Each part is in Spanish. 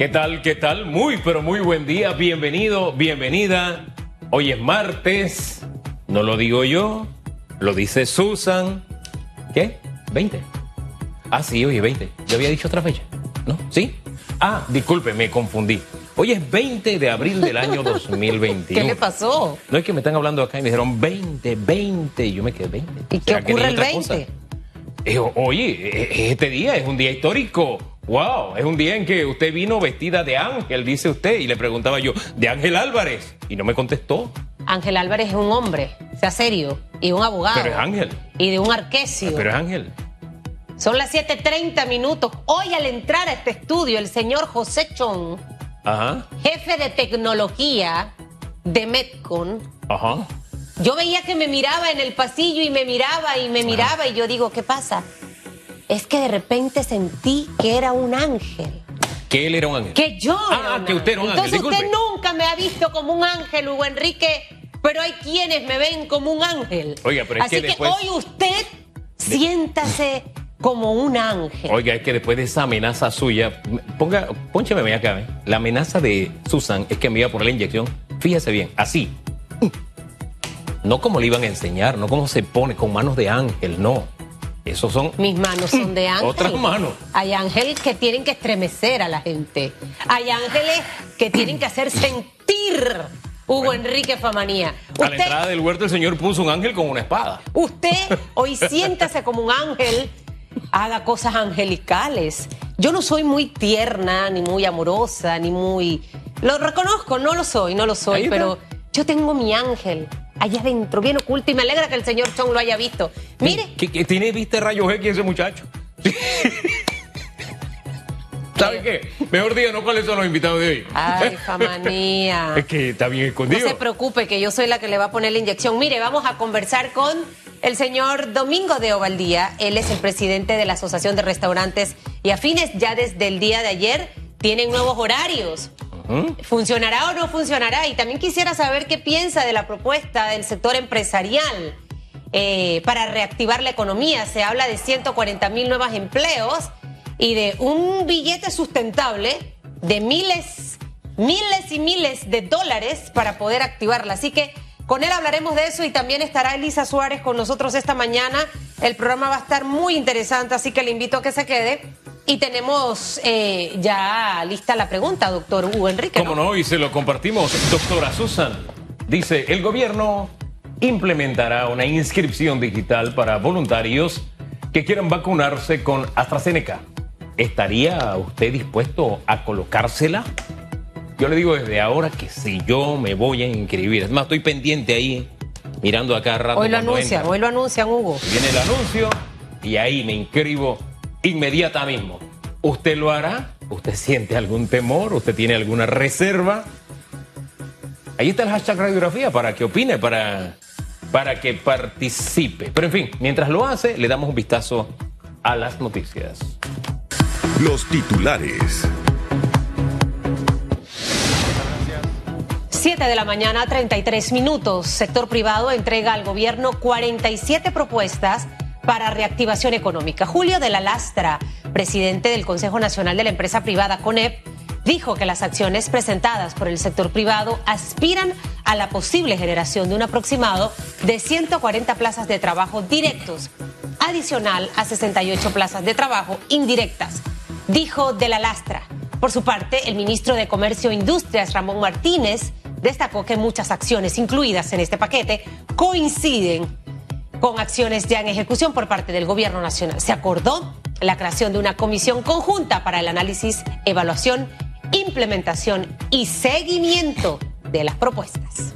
¿Qué tal? ¿Qué tal? Muy, pero muy buen día. Bienvenido, bienvenida. Hoy es martes. No lo digo yo, lo dice Susan. ¿Qué? 20. Ah, sí, hoy es 20. Yo había dicho otra fecha. ¿No? ¿Sí? Ah, disculpe, me confundí. Hoy es 20 de abril del año 2021. ¿Qué le pasó? No es que me están hablando acá y me dijeron 20, 20 y yo me quedé 20. ¿Y qué ocurre el 20? Eh, oye, eh, este día es un día histórico. Wow, es un día en que usted vino vestida de ángel, dice usted, y le preguntaba yo, de Ángel Álvarez, y no me contestó. Ángel Álvarez es un hombre, sea serio, y un abogado. Pero es Ángel. Y de un arquesio. Pero es Ángel. Son las 7:30 minutos. Hoy al entrar a este estudio, el señor José Chong, jefe de tecnología de Metcon, Ajá. yo veía que me miraba en el pasillo y me miraba y me miraba y yo digo, ¿qué pasa? Es que de repente sentí que era un ángel. Que él era un ángel. Que yo Ah, era un que usted era un ángel, Entonces usted nunca me ha visto como un ángel, Hugo Enrique, pero hay quienes me ven como un ángel. Oiga, pero es Así que que, después- hoy usted siéntase como un ángel. Oiga, es que después de esa amenaza suya, ponga, póncheme acá, ¿eh? La amenaza de Susan es que me iba por la inyección. Fíjese bien, así. No como le iban a enseñar, no como se pone con manos de ángel, no. Esos son Mis manos son de ángel. Otras manos. Hay ángeles que tienen que estremecer a la gente. Hay ángeles que tienen que hacer sentir Hugo Enrique Famanía. A la entrada del huerto el señor puso un ángel con una espada. Usted hoy siéntase como un ángel, haga cosas angelicales. Yo no soy muy tierna, ni muy amorosa, ni muy... Lo reconozco, no lo soy, no lo soy, pero yo tengo mi ángel allá adentro, bien oculto, y me alegra que el señor Chong lo haya visto. Mire, ¿Qué, qué tiene vista de rayos X ese muchacho? ¿Sabe qué? Mejor diga, no cuáles son los invitados de hoy. ay, famanía. Es que está bien No escondido. se preocupe que yo soy la que le va a poner la inyección. Mire, vamos a conversar con el señor Domingo de Ovaldía. Él es el presidente de la Asociación de Restaurantes y Afines. Ya desde el día de ayer tienen nuevos horarios. ¿Funcionará o no funcionará? Y también quisiera saber qué piensa de la propuesta del sector empresarial eh, para reactivar la economía. Se habla de 140 mil nuevos empleos y de un billete sustentable de miles, miles y miles de dólares para poder activarla. Así que con él hablaremos de eso y también estará Elisa Suárez con nosotros esta mañana. El programa va a estar muy interesante, así que le invito a que se quede. Y tenemos eh, ya lista la pregunta, doctor Hugo Enrique. ¿Cómo no? Y se lo compartimos. Doctora Susan dice, el gobierno implementará una inscripción digital para voluntarios que quieran vacunarse con AstraZeneca. ¿Estaría usted dispuesto a colocársela? Yo le digo desde ahora que si yo me voy a inscribir, es más, estoy pendiente ahí, mirando acá rato. Hoy lo anuncian, hoy lo anuncian, Hugo. Viene el anuncio y ahí me inscribo inmediatamente mismo. ¿Usted lo hará? ¿Usted siente algún temor? ¿Usted tiene alguna reserva? Ahí está el hashtag radiografía para que opine, para, para que participe. Pero en fin, mientras lo hace, le damos un vistazo a las noticias. Los titulares. 7 de la mañana, 33 minutos. Sector privado entrega al gobierno 47 propuestas para reactivación económica. Julio de la Lastra, presidente del Consejo Nacional de la Empresa Privada CONEP, dijo que las acciones presentadas por el sector privado aspiran a la posible generación de un aproximado de 140 plazas de trabajo directos, adicional a 68 plazas de trabajo indirectas, dijo de la Lastra. Por su parte, el ministro de Comercio e Industrias, Ramón Martínez, destacó que muchas acciones incluidas en este paquete coinciden con acciones ya en ejecución por parte del Gobierno Nacional. Se acordó la creación de una comisión conjunta para el análisis, evaluación, implementación y seguimiento de las propuestas.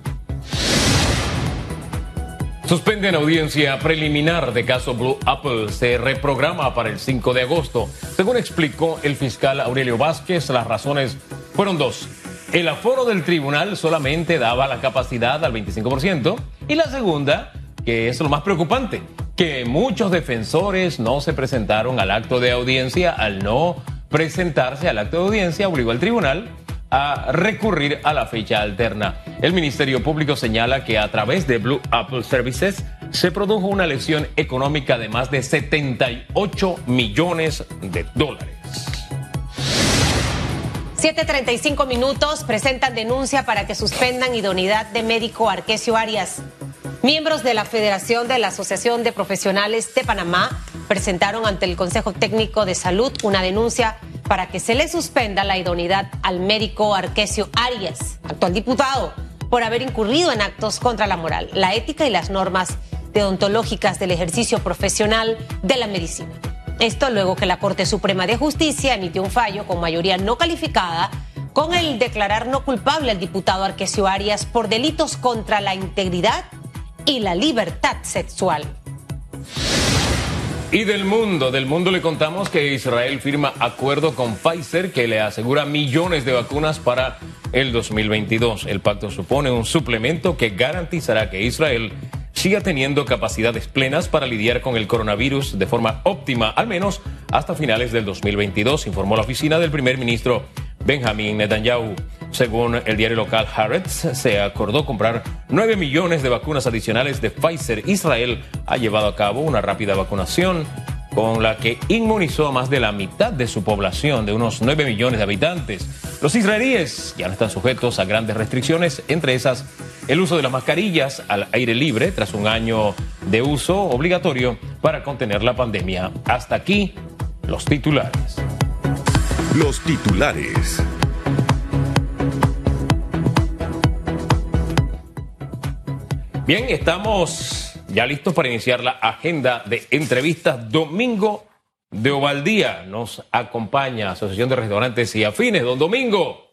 Suspenden audiencia preliminar de caso Blue Apple. Se reprograma para el 5 de agosto. Según explicó el fiscal Aurelio Vázquez, las razones fueron dos. El aforo del tribunal solamente daba la capacidad al 25%. Y la segunda, que es lo más preocupante, que muchos defensores no se presentaron al acto de audiencia. Al no presentarse al acto de audiencia, obligó al tribunal a recurrir a la fecha alterna. El Ministerio Público señala que a través de Blue Apple Services se produjo una lesión económica de más de 78 millones de dólares. 7.35 minutos presentan denuncia para que suspendan idoneidad de médico Arquesio Arias. Miembros de la Federación de la Asociación de Profesionales de Panamá presentaron ante el Consejo Técnico de Salud una denuncia para que se le suspenda la idoneidad al médico Arquesio Arias, actual diputado, por haber incurrido en actos contra la moral, la ética y las normas deontológicas del ejercicio profesional de la medicina. Esto luego que la Corte Suprema de Justicia emitió un fallo con mayoría no calificada con el declarar no culpable al diputado Arquesio Arias por delitos contra la integridad y la libertad sexual. Y del mundo, del mundo le contamos que Israel firma acuerdo con Pfizer que le asegura millones de vacunas para el 2022. El pacto supone un suplemento que garantizará que Israel siga teniendo capacidades plenas para lidiar con el coronavirus de forma óptima, al menos hasta finales del 2022, informó la oficina del primer ministro Benjamin Netanyahu. Según el diario local Haaretz, se acordó comprar 9 millones de vacunas adicionales de Pfizer. Israel ha llevado a cabo una rápida vacunación con la que inmunizó a más de la mitad de su población, de unos 9 millones de habitantes. Los israelíes ya no están sujetos a grandes restricciones, entre esas el uso de las mascarillas al aire libre tras un año de uso obligatorio para contener la pandemia. Hasta aquí los titulares. Los titulares. Bien, estamos ya listos para iniciar la agenda de entrevistas. Domingo de Ovaldía nos acompaña Asociación de Restaurantes y Afines. Don Domingo,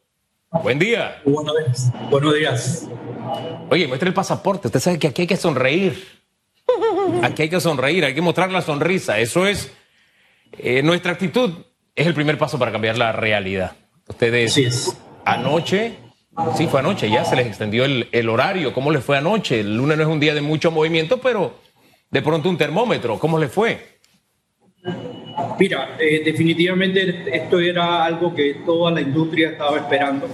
buen día. Buenos días. Buenos días. Oye, muestre el pasaporte. Usted sabe que aquí hay que sonreír. Aquí hay que sonreír, hay que mostrar la sonrisa. Eso es eh, nuestra actitud. Es el primer paso para cambiar la realidad. Ustedes anoche Sí, fue anoche, ya se les extendió el, horario. ¿Cómo les fue anoche? El lunes no es un día de mucho movimiento, pero de pronto un termómetro. ¿Cómo les fue? Mira, eh, definitivamente esto era algo que toda la industria estaba esperando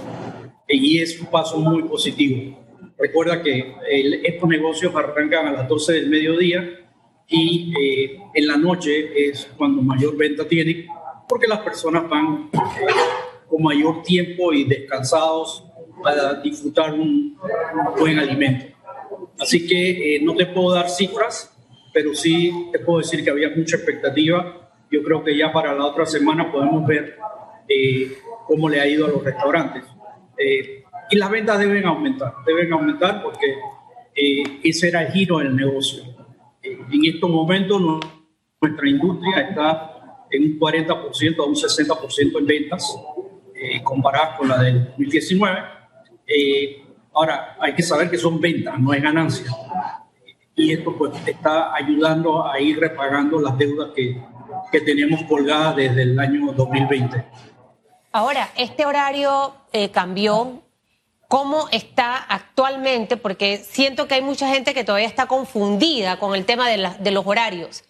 y es un paso muy positivo. Recuerda que estos negocios arrancan a las 12 del mediodía y eh, en la noche es cuando mayor venta tienen porque las personas van eh, con mayor tiempo y descansados para disfrutar un, un buen alimento. Así que eh, no te puedo dar cifras, pero sí te puedo decir que había mucha expectativa. Yo creo que ya para la otra semana podemos ver eh, cómo le ha ido a los restaurantes. Eh, y las ventas deben aumentar, deben aumentar porque eh, ese era el giro del negocio. en estos momentos no, nuestra industria está en un 40% a un 60% en ventas, comparadas con la del 2019 eh, ahora, hay que saber que son ventas, no es ganancia. Y esto pues está ayudando a ir repagando las deudas que, que tenemos colgadas desde el año 2020. Ahora, este horario eh, cambió. ¿Cómo está actualmente? Porque siento que hay mucha gente que todavía está confundida con el tema de, los horarios.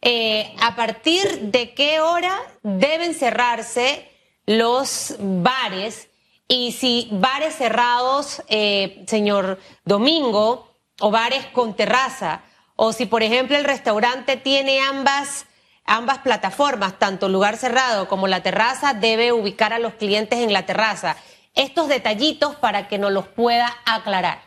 Eh, ¿A partir de qué hora deben cerrarse los bares? Y si bares cerrados, eh, señor Domingo, o bares con terraza, o si por ejemplo el restaurante tiene ambas, ambas plataformas, tanto lugar cerrado como la terraza, debe ubicar a los clientes en la terraza. Estos detallitos para que nos los pueda aclarar.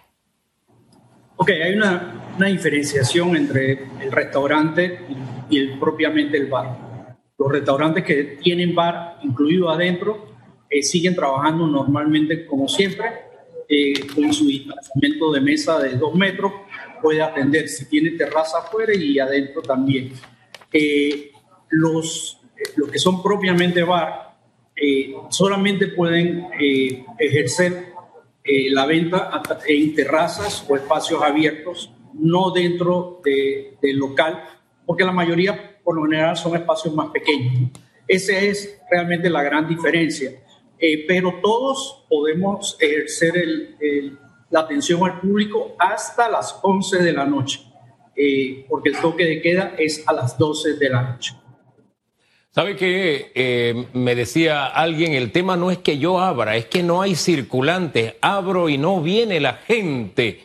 Ok, hay una, diferenciación entre el restaurante y propiamente el bar. Los restaurantes que tienen bar incluido adentro eh, siguen trabajando normalmente como siempre, eh, con su distanciamiento de mesa de dos metros, puede atender si tiene terraza afuera y adentro también. Eh, los, los que son propiamente bar solamente pueden ejercer la venta en terrazas o espacios abiertos, no dentro de, del local, porque la mayoría por lo general son espacios más pequeños. Esa es realmente la gran diferencia. Eh, pero todos podemos ejercer el, la atención al público hasta las 11 de la noche, eh, porque el toque de queda es a las 12 de la noche. ¿Sabe eh, me decía alguien, el tema no es que yo abra, es que no hay circulantes, abro y no viene la gente?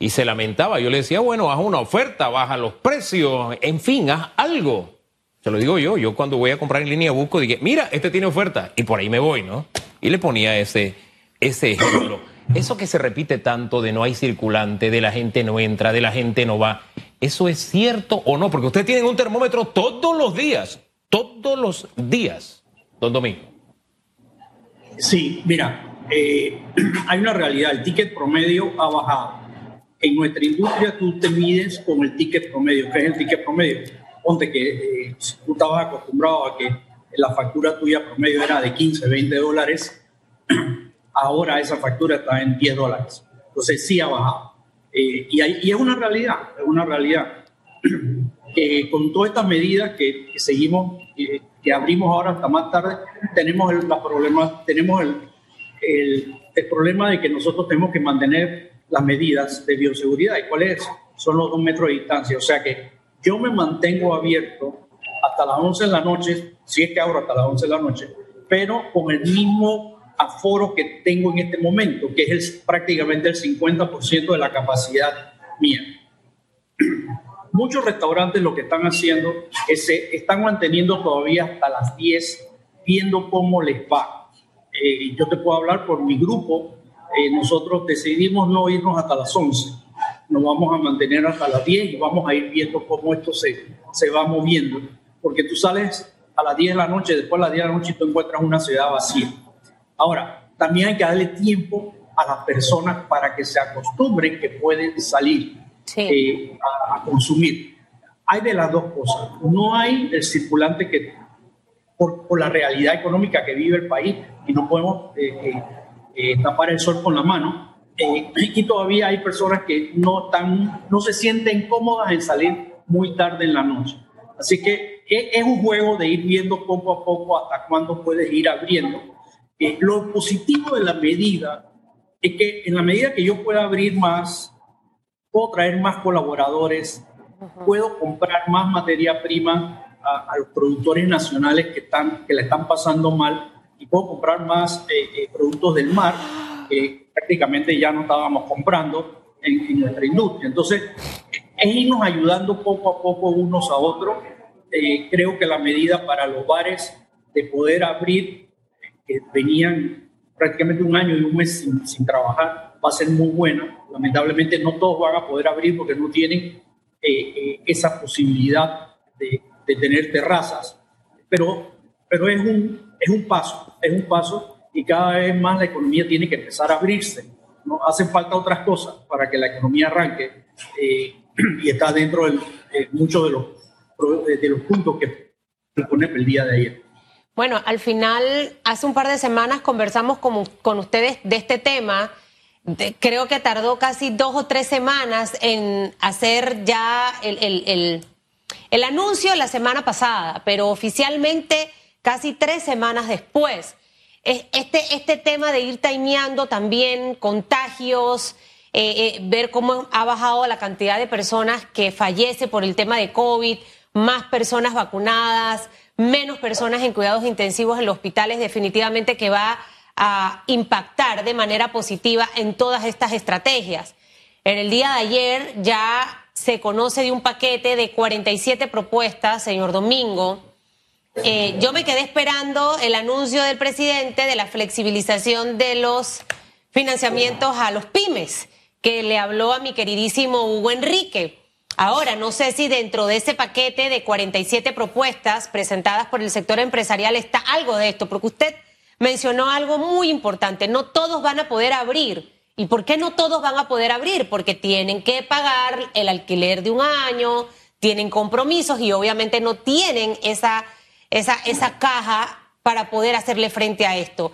Y se lamentaba, yo le decía, bueno, haz una oferta, baja los precios, en fin, haz algo. Se lo digo yo, yo cuando voy a comprar en línea busco, dije, mira, este tiene oferta, y por ahí me voy, ¿no? Y le ponía ese, ese ejemplo. Eso que se repite tanto de no hay circulante, de la gente no entra, de la gente no va, ¿eso es cierto o no? Porque ustedes tienen un termómetro todos los días, todos los días, don Domingo. Sí, mira, eh, hay una realidad, el ticket promedio ha bajado. En nuestra industria tú te mides con el ticket promedio. ¿Qué es el ticket promedio? Ponte que eh, tú estabas acostumbrado a que la factura tuya promedio era de 15, 20 dólares, ahora esa factura está en 10 dólares. Entonces sí ha bajado. Eh, y, y, es una realidad, es una realidad. Eh, con todas estas medidas que, seguimos, eh, que abrimos ahora hasta más tarde, tenemos el, la problema, tenemos el, el, el, problema de que nosotros tenemos que mantener las medidas de bioseguridad. ¿Y cuál es? Son los dos metros de distancia. O sea que yo me mantengo abierto hasta las 11 de la noche, si es que abro hasta las 11 de la noche, pero con el mismo aforo que tengo en este momento, que es prácticamente el 50% de la capacidad mía. Muchos restaurantes lo que están haciendo es se están manteniendo todavía hasta las 10, viendo cómo les va. Eh, yo te puedo hablar por mi grupo, eh, nosotros decidimos no irnos hasta las 11, nos vamos a mantener hasta las 10 y vamos a ir viendo cómo esto se, se va moviendo, porque tú sales a las 10 de la noche, después a las 10 de la noche y tú encuentras una ciudad vacía Ahora, también hay que darle tiempo a las personas para que se acostumbren que pueden salir eh, a, consumir. Hay de las dos cosas. No hay el circulante que, por, la realidad económica que vive el país, y no podemos eh, eh, tapar el sol con la mano, y todavía hay personas que no, están, no se sienten cómodas en salir muy tarde en la noche. Así que es un juego de ir viendo poco a poco hasta cuándo puedes ir abriendo eh, lo positivo de la medida es que en la medida que yo pueda abrir más, puedo traer más colaboradores, puedo comprar más materia prima a, los productores nacionales que, están, que le están pasando mal y puedo comprar más eh, eh, productos del mar que prácticamente ya no estábamos comprando en, en, nuestra industria. Entonces, es irnos ayudando poco a poco unos a otros. creo que la medida para los bares de poder abrir que venían prácticamente un año y un mes sin, trabajar, va a ser muy buena. Lamentablemente no todos van a poder abrir porque no tienen eh, eh, esa posibilidad de, de, tener terrazas, pero, pero es, un, es un paso, es un paso y cada vez más la economía tiene que empezar a abrirse. ¿no? Hacen falta otras cosas para que la economía arranque eh, y está dentro de muchos de los, de los puntos que propone el día de ayer. Bueno, al final, hace un par de semanas conversamos con, con ustedes de este tema. creo que tardó casi dos o tres semanas en hacer ya el, el, el, el, anuncio la semana pasada, pero oficialmente casi tres semanas después. Este, este tema de ir timeando también contagios, eh, eh, ver cómo ha bajado la cantidad de personas que fallece por el tema de COVID, más personas vacunadas menos personas en cuidados intensivos en los hospitales, definitivamente que va a impactar de manera positiva en todas estas estrategias. En el día de ayer ya se conoce de un paquete de 47 propuestas, señor Domingo. Eh, yo me quedé esperando el anuncio del presidente de la flexibilización de los financiamientos a los pymes, que le habló a mi queridísimo Hugo Enrique. Ahora, no sé si dentro de ese paquete de 47 propuestas presentadas por el sector empresarial está algo de esto, porque usted mencionó algo muy importante, no todos van a poder abrir. ¿Y por qué no todos van a poder abrir? Porque tienen que pagar el alquiler de un año, tienen compromisos y obviamente no tienen esa, esa, esa caja para poder hacerle frente a esto.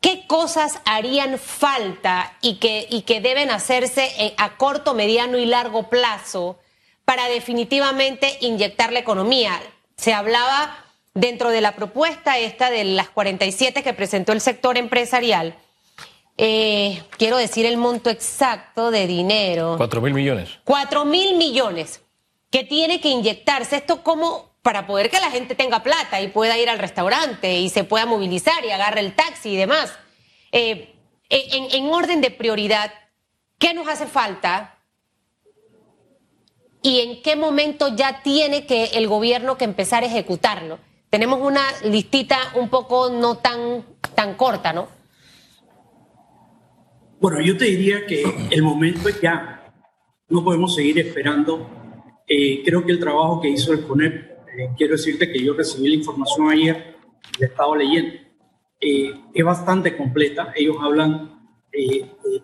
¿Qué cosas harían falta y que, y que deben hacerse a corto, mediano y largo plazo para definitivamente inyectar la economía? Se hablaba dentro de la propuesta esta de las 47 que presentó el sector empresarial. Eh, quiero decir el monto exacto de dinero. Cuatro mil millones. Cuatro mil millones que tiene que inyectarse. Esto como para poder que la gente tenga plata y pueda ir al restaurante y se pueda movilizar y agarre el taxi y demás. Eh, en, orden de prioridad, ¿qué nos hace falta? ¿Y en qué momento ya tiene que el gobierno que empezar a ejecutarlo? Tenemos una listita un poco no tan, tan corta, ¿no? Bueno, yo te diría que el momento es ya. No podemos seguir esperando. Eh, creo que el trabajo que hizo el CONEP, eh, quiero decirte que yo recibí la información ayer, la he estado leyendo, eh, es bastante completa. Ellos hablan,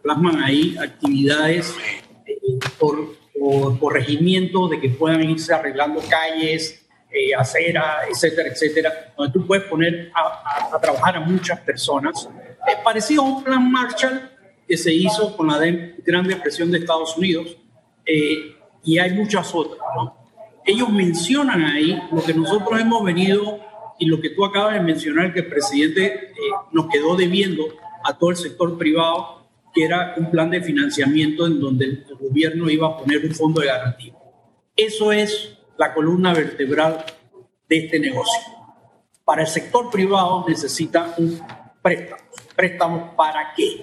plasman ahí actividades por, por corregimiento de que puedan irse arreglando calles, eh, acera, etcétera, etcétera, donde tú puedes poner a, trabajar a muchas personas. Es parecido a un plan Marshall que se hizo con la Gran Depresión de Estados Unidos eh, y hay muchas otras. Ellos mencionan ahí lo que nosotros hemos venido y lo que tú acabas de mencionar, que el presidente eh, nos quedó debiendo a todo el sector privado, que era un plan de financiamiento en donde el gobierno iba a poner un fondo de garantía. Eso es la columna vertebral de este negocio. Para el sector privado necesita un préstamo. ¿Préstamo para qué?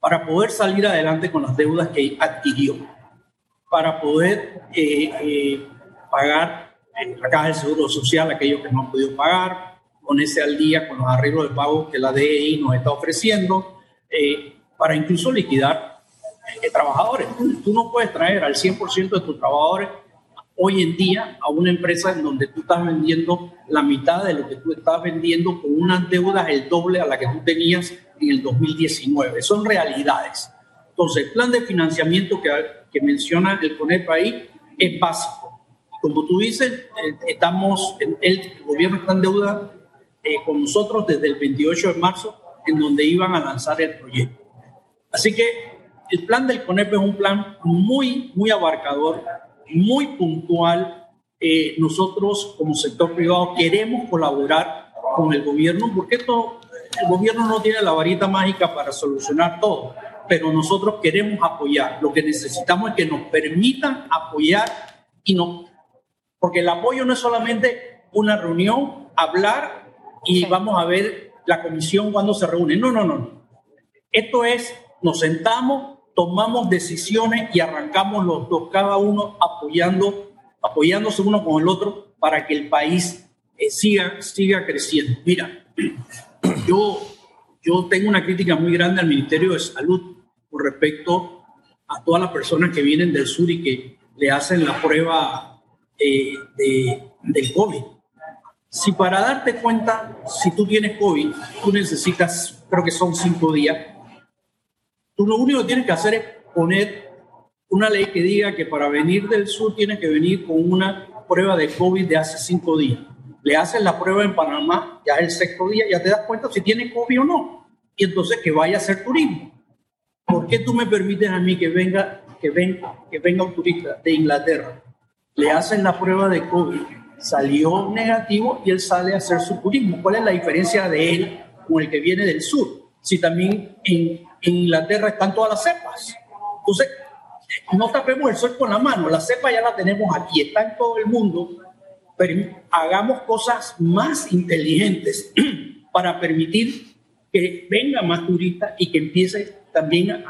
Para poder salir adelante con las deudas que adquirió, para poder eh, eh, pagar la caja del Seguro Social aquellos que no han podido pagar, ponerse al día con los arreglos de pago que la DEI nos está ofreciendo, eh, para incluso liquidar trabajadores. Tú, no puedes traer al 100% de tus trabajadores hoy en día a una empresa en donde tú estás vendiendo la mitad de lo que tú estás vendiendo con unas deudas el doble a la que tú tenías en el 2019. Son realidades. Entonces, el plan de financiamiento que, que menciona el CONEP ahí es básico. Como tú dices, eh, estamos, el, gobierno está en deuda eh, con nosotros desde el 28 de marzo, en donde iban a lanzar el proyecto. Así que el plan del CONEP es un plan muy, muy abarcador, muy puntual. Eh, nosotros como sector privado queremos colaborar con el gobierno porque esto, el gobierno no tiene la varita mágica para solucionar todo, pero nosotros queremos apoyar. Lo que necesitamos es que nos permitan apoyar y no, porque el apoyo no es solamente una reunión, hablar y vamos a ver la comisión cuando se reúne. No, no, no. Esto es, nos sentamos, tomamos decisiones y arrancamos los dos, cada uno apoyando, apoyándose uno con el otro para que el país eh, siga, siga creciendo. Mira, yo, yo tengo una crítica muy grande al Ministerio de Salud con respecto a todas las personas que vienen del sur y que le hacen la prueba eh, de, del COVID. Si para darte cuenta, si tú tienes COVID, tú necesitas, creo que son cinco días, Tú lo único que tienes que hacer es poner una ley que diga que para venir del sur tienes que venir con una prueba de COVID de hace cinco días. Le haces la prueba en Panamá, ya es el sexto día, ya te das cuenta si tiene COVID o no. Y entonces que vaya a hacer turismo. ¿Por qué tú me permites a mí que venga, que venga, que venga un turista de Inglaterra? Le hacen la prueba de COVID, salió negativo y él sale a hacer su turismo. ¿Cuál es la diferencia de él con el que viene del sur? Si también en Inglaterra están todas las cepas. Entonces, no tapemos el sol con la mano, la cepa ya la tenemos aquí, está en todo el mundo, pero hagamos cosas más inteligentes para permitir que venga más turistas y que empiece también a,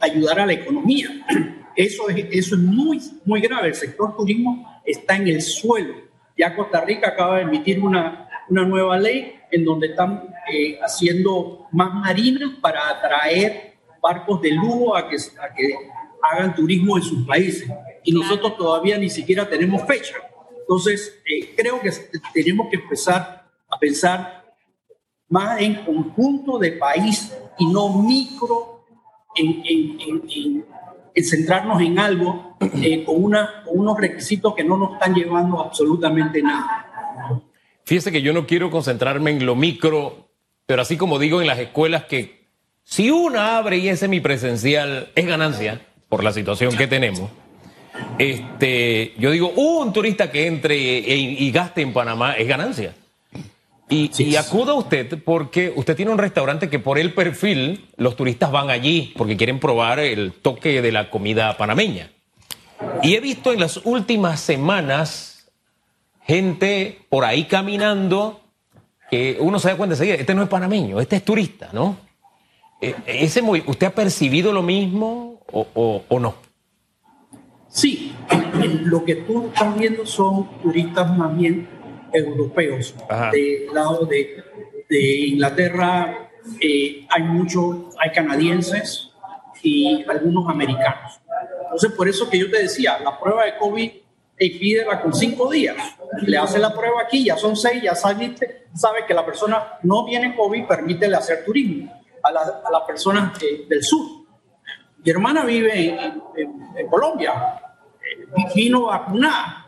ayudar a la economía. Eso es, eso es muy, muy grave. El sector turismo está en el suelo. Ya Costa Rica acaba de emitir una, una nueva ley en donde están eh, haciendo más marinas para atraer barcos de lujo a que, a que hagan turismo en sus países. Y nosotros todavía ni siquiera tenemos fecha. Entonces, eh, creo que tenemos que empezar a pensar más en conjunto de país y no micro en, en, en, centrarnos en algo eh, con, unos requisitos que no nos están llevando absolutamente nada. Fíjese que yo no quiero concentrarme en lo micro, pero así como digo en las escuelas que si una abre y es semipresencial es ganancia por la situación que tenemos. Este, yo digo, un turista que entre y, gaste en Panamá es ganancia. Y, y, acuda usted porque usted tiene un restaurante que por el perfil los turistas van allí porque quieren probar el toque de la comida panameña. Y he visto en las últimas semanas gente por ahí caminando que uno se da cuenta enseguida, este no es panameño, este es turista, ¿no? Eh, ese, ¿Usted ha percibido lo mismo o, no? Sí, lo que tú estás viendo son turistas más bien europeos, del lado de, de Inglaterra eh, hay muchos, hay canadienses y algunos americanos. Entonces, por eso que yo te decía, la prueba de COVID pídela con cinco días. Le hace la prueba aquí, ya son seis, ya saliste, sabe que la persona no viene COVID, permítele hacer turismo a, las personas del sur. Mi hermana vive en, Colombia, eh, vino vacunada.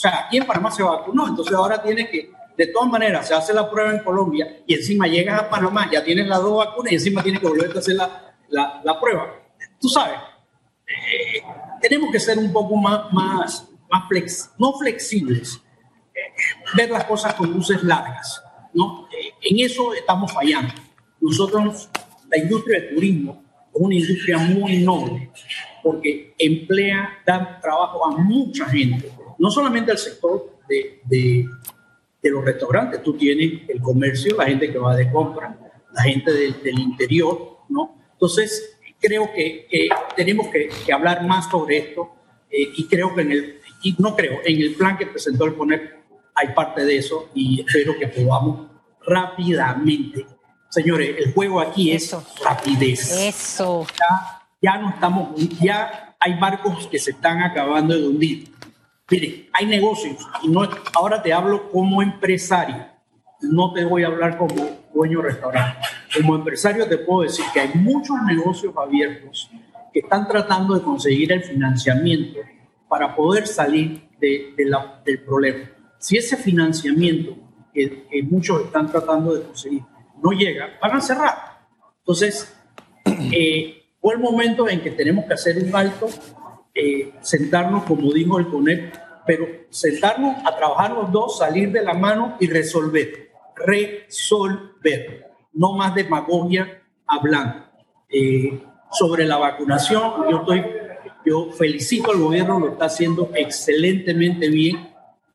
O sea, aquí en Panamá se vacunó, entonces ahora tiene que, de todas maneras, se hace la prueba en Colombia y encima llegas a Panamá, ya tienes las dos vacunas y encima tienes que volver a hacer la, la, la prueba. Tú sabes, eh, tenemos que ser un poco más, más, más flex, no flexibles, eh, ver las cosas con luces largas. ¿no? en eso estamos fallando. Nosotros, la industria del turismo, es una industria muy noble porque emplea, da trabajo a mucha gente, no solamente al sector de, de, los restaurantes, tú tienes el comercio, la gente que va de compra, la gente del interior, ¿no? Entonces, creo que, tenemos que, hablar más sobre esto eh, y creo que en el, y no creo, en el plan que presentó el PONEP hay parte de eso y espero que podamos rápidamente Señores, el juego aquí es rapidez. Eso. Ya, no estamos, ya hay barcos que se están acabando de hundir. Mire, hay negocios y no, ahora te hablo como empresario. No te voy a hablar como dueño de restaurante. Como empresario te puedo decir que hay muchos negocios abiertos que están tratando de conseguir el financiamiento para poder salir de, del problema. Si ese financiamiento que muchos están tratando de conseguir no llega, van a cerrar. Entonces, eh, fue el momento en que tenemos que hacer un alto, eh, sentarnos, como dijo el CONEP, pero sentarnos a trabajar los dos, salir de la mano y resolver. Resolver. No más demagogia hablando. Eh, sobre la vacunación, yo estoy, yo felicito al gobierno, lo está haciendo excelentemente bien.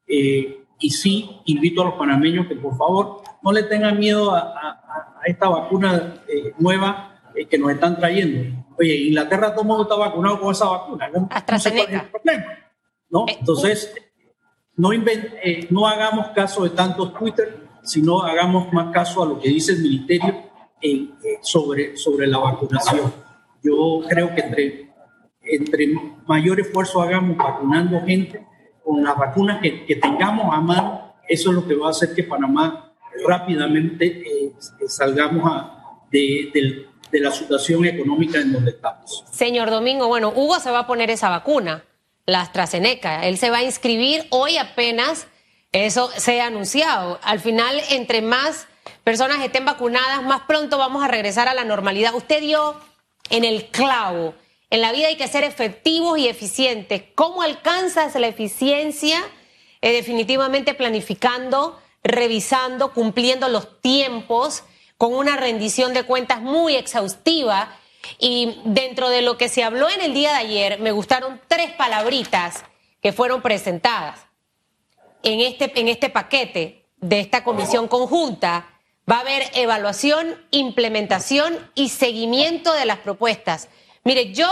y sí, invito a los panameños que por favor no le tengan miedo a, esta vacuna eh, nueva eh, que nos están trayendo. Oye, Inglaterra todo el mundo está vacunado con esa vacuna. No, no sé cuál es el problema. ¿no? Eh, Entonces, no, no hagamos caso de tantos Twitter, sino hagamos más caso a lo que dice el ministerio sobre, sobre la vacunación. Yo creo que entre, entre mayor esfuerzo hagamos vacunando gente con las vacunas que, que tengamos a mano, eso es lo que va a hacer que Panamá rápidamente eh, salgamos de, la situación económica en donde estamos. Señor Domingo, bueno, Hugo se va a poner esa vacuna, la AstraZeneca. Él se va a inscribir hoy apenas eso se ha anunciado. Al final, entre más personas estén vacunadas, más pronto vamos a regresar a la normalidad. Usted dio en el clavo. En la vida hay que ser efectivos y eficientes. ¿Cómo alcanzas la eficiencia? Eh, definitivamente planificando revisando, cumpliendo los tiempos, con una rendición de cuentas muy exhaustiva. Y dentro de lo que se habló en el día de ayer, me gustaron tres palabritas que fueron presentadas. En este, en este paquete de esta comisión conjunta va a haber evaluación, implementación y seguimiento de las propuestas. Mire, yo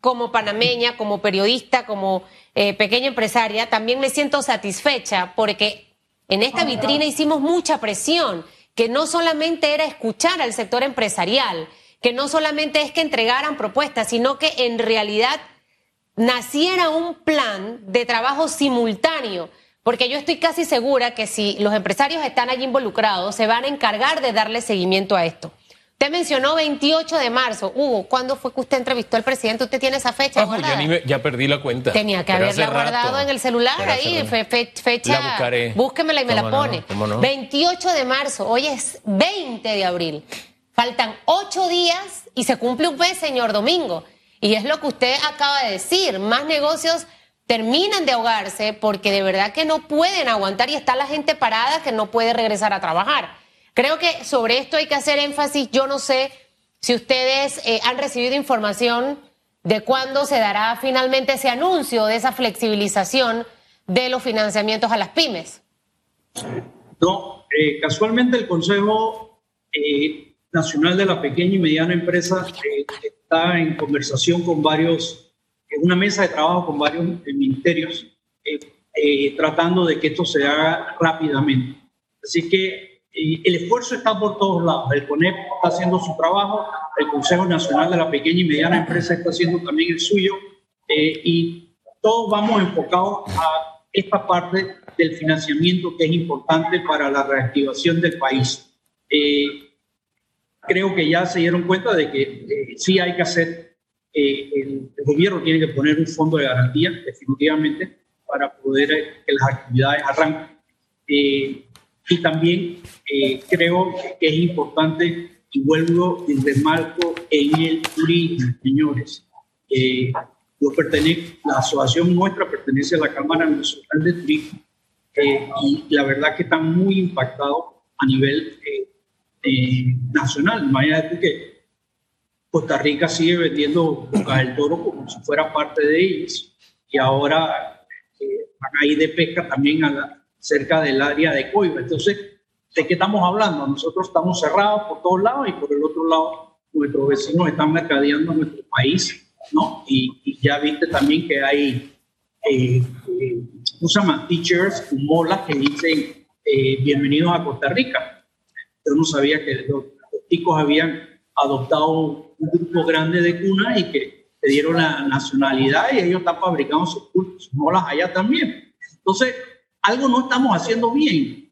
como panameña, como periodista, como eh, pequeña empresaria, también me siento satisfecha porque en esta vitrina hicimos mucha presión, que no solamente era escuchar al sector empresarial, que no solamente es que entregaran propuestas, sino que en realidad naciera un plan de trabajo simultáneo. Porque yo estoy casi segura que si los empresarios están allí involucrados, se van a encargar de darle seguimiento a esto. Usted mencionó 28 de marzo. Hugo, ¿cuándo fue que usted entrevistó al presidente? ¿Usted tiene esa fecha? Ah, ya, ya, perdí la cuenta. Tenía que haberla guardado en el celular ahí, fecha. La Búsquemela y me la pone. 28 de marzo, hoy es 20 de abril. Faltan ocho días y se cumple un mes, señor Domingo. Y es lo que usted acaba de decir. Más negocios terminan de ahogarse porque de verdad que no pueden aguantar y está la gente parada que no puede regresar a trabajar. Creo que sobre esto hay que hacer énfasis. Yo no sé si ustedes eh, han recibido información de cuándo se dará finalmente ese anuncio de esa flexibilización de los financiamientos a las pymes. No, eh, casualmente el Consejo eh, Nacional de la Pequeña y Mediana Empresa está en conversación con varios, en una mesa de trabajo con varios ministerios, tratando de que esto se haga rápidamente. Así que el esfuerzo está por todos lados. El CONEP está haciendo su trabajo, el Consejo Nacional de la Pequeña y Mediana Empresa está haciendo también el suyo, eh, y todos vamos enfocados a esta parte del financiamiento que es importante para la reactivación del país. Eh, creo que ya se dieron cuenta de que eh, sí hay que hacer, el, el, gobierno tiene que poner un fondo de garantía, definitivamente, para poder que las actividades arranquen. Y también eh, creo que es importante, y vuelvo y remarco en el turismo, señores. Eh, yo pertenezco, la asociación nuestra pertenece a la Cámara Nacional de Turismo eh, y la verdad que están muy impactados a nivel nacional. Imagínate que Costa Rica sigue vendiendo Boca del Toro como si fuera parte de ellos y ahora van a ir de pesca también a la, cerca del área de Coiba. Entonces, ¿de qué estamos hablando? Nosotros estamos cerrados por todos lados y por el otro lado nuestros vecinos están mercadeando nuestro país, ¿no? Y, ya viste también que hay, eh, eh, ¿cómo se llama? Teachers, molas que dicen eh, bienvenidos a Costa Rica. Yo no sabía que los, chicos habían adoptado un grupo grande de cunas y que le dieron la nacionalidad y ellos están fabricando sus, sus molas allá también. Entonces, algo no estamos haciendo bien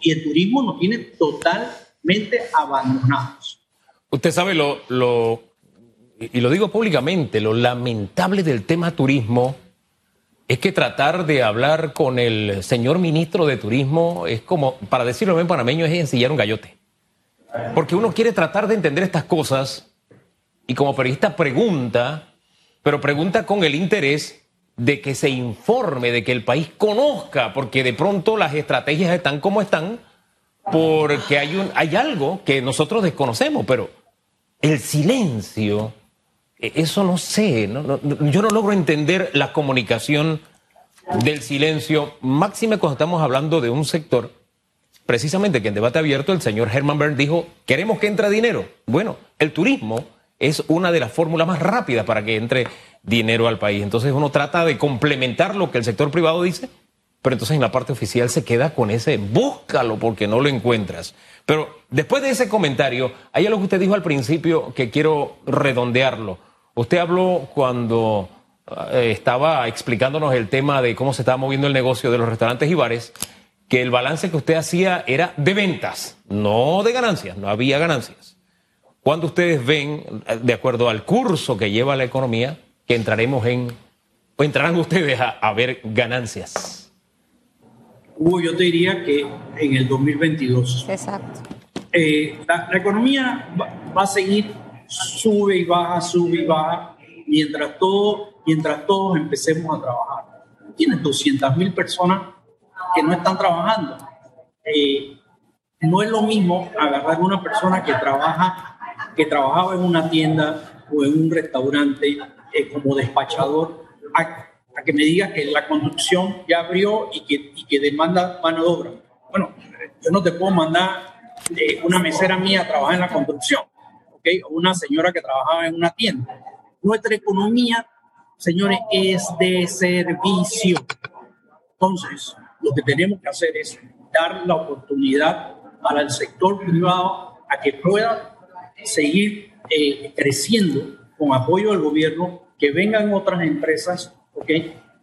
y el turismo nos tiene totalmente abandonados. Usted sabe lo, lo, y lo digo públicamente, lo lamentable del tema turismo es que tratar de hablar con el señor ministro de turismo es como, para decirlo bien panameño, es ensillar un gallote. Porque uno quiere tratar de entender estas cosas y como periodista pregunta, pero pregunta con el interés de que se informe, de que el país conozca, porque de pronto las estrategias están como están, porque hay, un, hay algo que nosotros desconocemos, pero el silencio, e, eso no sé, yo no logro entender la comunicación del silencio, máxime cuando estamos hablando de un sector, precisamente que en debate abierto el señor Herman Bern dijo, queremos que entre dinero. Bueno, el turismo es una de las fórmulas más rápidas para que entre dinero al país. Entonces uno trata de complementar lo que el sector privado dice, pero entonces en la parte oficial se queda con ese búscalo porque no lo encuentras. Pero después de ese comentario, hay algo que usted dijo al principio que quiero redondearlo. Usted habló cuando eh, estaba explicándonos el tema de cómo se estaba moviendo el negocio de los restaurantes y bares, que el balance que usted hacía era de ventas, no de ganancias, no había ganancias. Cuando ustedes ven, de acuerdo al curso que lleva la economía, que entraremos en, o entrarán ustedes a, ver ganancias? Hugo, yo te diría que en el 2022. Exacto. Eh, la, economía va, a seguir, sube y baja, sube y baja, mientras, todo, mientras todos empecemos a trabajar. Tienes 200 mil personas que no están trabajando. Eh, no es lo mismo agarrar una persona que trabaja, trabajaba en una tienda o en un restaurante eh, como despachador a, que me diga que la conducción ya abrió y que, y que demanda mano de obra. Bueno, yo no te puedo mandar eh, una mesera mía a trabajar en la construcción, ¿ok? O una señora que trabajaba en una tienda. Nuestra economía, señores, es de servicio. Entonces, lo que tenemos que hacer es dar la oportunidad para el sector privado a que pueda seguir eh, creciendo con apoyo del gobierno, que vengan otras empresas, ¿ok?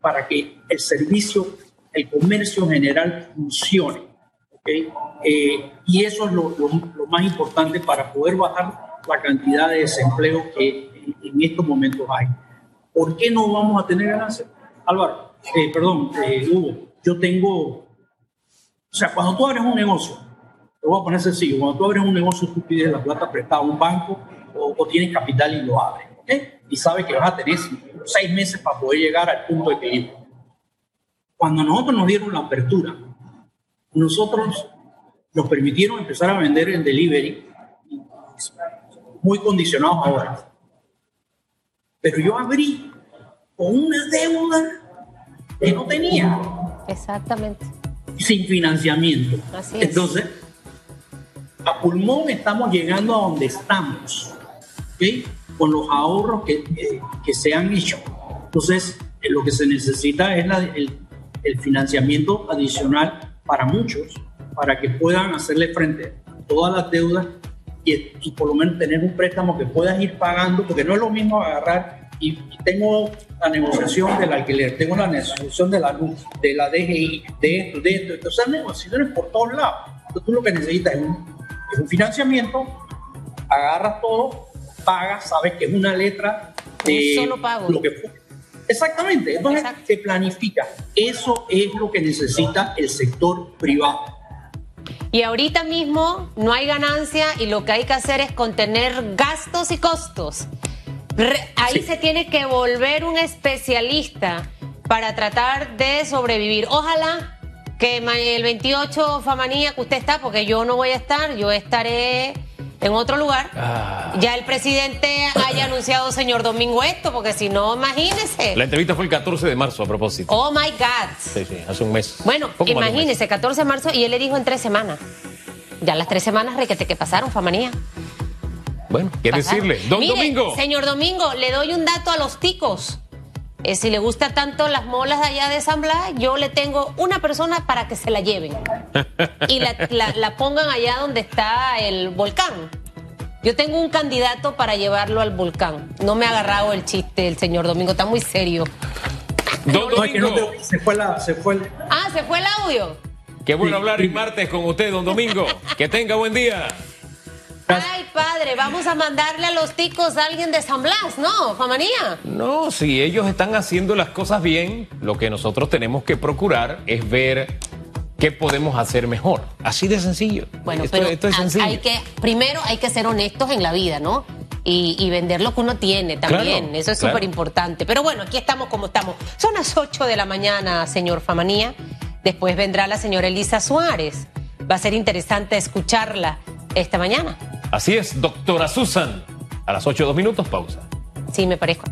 Para que el servicio, el comercio general funcione, ¿ok? Eh, y eso es lo, más importante para poder bajar la cantidad de desempleo que en, estos momentos hay. ¿Por qué no vamos a tener ganancias? Álvaro, eh, perdón, eh, Hugo, yo tengo, o sea, cuando tú abres un negocio, te voy a poner sencillo, cuando tú abres un negocio, tú pides la plata prestada a un banco o, o tienes capital y lo abres. Y sabe que vas a tener seis meses para poder llegar al punto de equilibrio. Cuando nosotros nos dieron la apertura, nosotros nos permitieron empezar a vender en delivery, muy condicionados ahora. Pero yo abrí con una deuda que no tenía. Exactamente. Sin financiamiento. Así es. Entonces, a pulmón estamos llegando a donde estamos. ¿okay? con los ahorros que, que se han hecho. Entonces, eh, lo que se necesita es el, el, financiamiento adicional para muchos para que puedan hacerle frente a todas las deudas y, y por lo menos tener un préstamo que puedas ir pagando, porque no es lo mismo agarrar y tengo la negociación del alquiler, tengo la negociación de la luz, de la DGI, de esto, de esto. Entonces, negociaciones por todos lados. Entonces, tú lo que necesitas es un, es un financiamiento, agarras todo, pagas, sabes que es una letra de solo pago. Lo que Exactamente, entonces se planifica. Eso es lo que necesita el sector privado. Y ahorita mismo no hay ganancia y lo que hay que hacer es contener gastos y costos ahí se tiene que volver un especialista para tratar de sobrevivir. Ojalá que el 28 Famanía que usted está, porque yo no voy a estar, yo estaré en otro lugar. Ah. Ya el presidente haya anunciado, señor Domingo, esto, porque si no, imagínese. La entrevista fue el 14 de marzo, a propósito. Oh my God. Sí, sí, hace un mes. Bueno, imagínese, 14 de marzo, y él le dijo en tres semanas. Ya las tres semanas requete que pasaron, Famanía. Bueno, ¿qué decirle? Don Domingo. Señor Domingo, le doy un dato a los ticos. Eh, si le gusta tanto las molas de allá de San Blas, yo le tengo una persona para que se la lleven y la, pongan allá donde está el volcán. Yo tengo un candidato para llevarlo al volcán. No me ha agarrado el chiste el señor Domingo, está muy serio. Don Domingo. se, fue la, se fue el... Ah, se fue el audio. Qué bueno hablar el martes con usted, don Domingo. que tenga buen día. Ay, padre, vamos a mandarle a los ticos a alguien de San Blas, ¿no, Famanía? No, si ellos están haciendo las cosas bien, lo que nosotros tenemos que procurar es ver qué podemos hacer mejor. Así de sencillo. Bueno, pero esto es sencillo. Hay que, primero hay que ser honestos en la vida, ¿no? Y, vender lo que uno tiene también. Eso es súper importante. Pero bueno, aquí estamos como estamos. Son las 8 de la mañana, señor Famanía. Después vendrá la señora Elisa Suárez. Va a ser interesante escucharla esta mañana. Así es, doctora Susan. A las 8 dos minutos, pausa. Sí, me parezco.